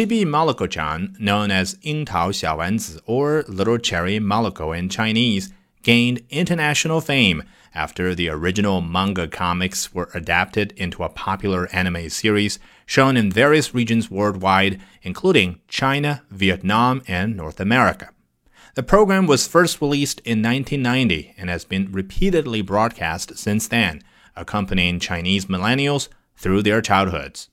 Chibi Maruko-chan, known as 樱桃小丸子 or Little Cherry Maruko in Chinese, gained international fame after the original manga comics were adapted into a popular anime series shown in various regions worldwide, including China, Vietnam, and North America. The program was first released in 1990 and has been repeatedly broadcast since then, accompanying Chinese millennials through their childhoods.